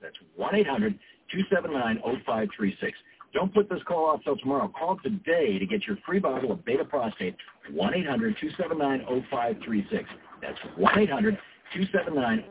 That's 1-800-279-0536. Don't put this call off till tomorrow. Call today to get your free bottle of Beta Prostate, 1-800-279-0536. That's 1-800-279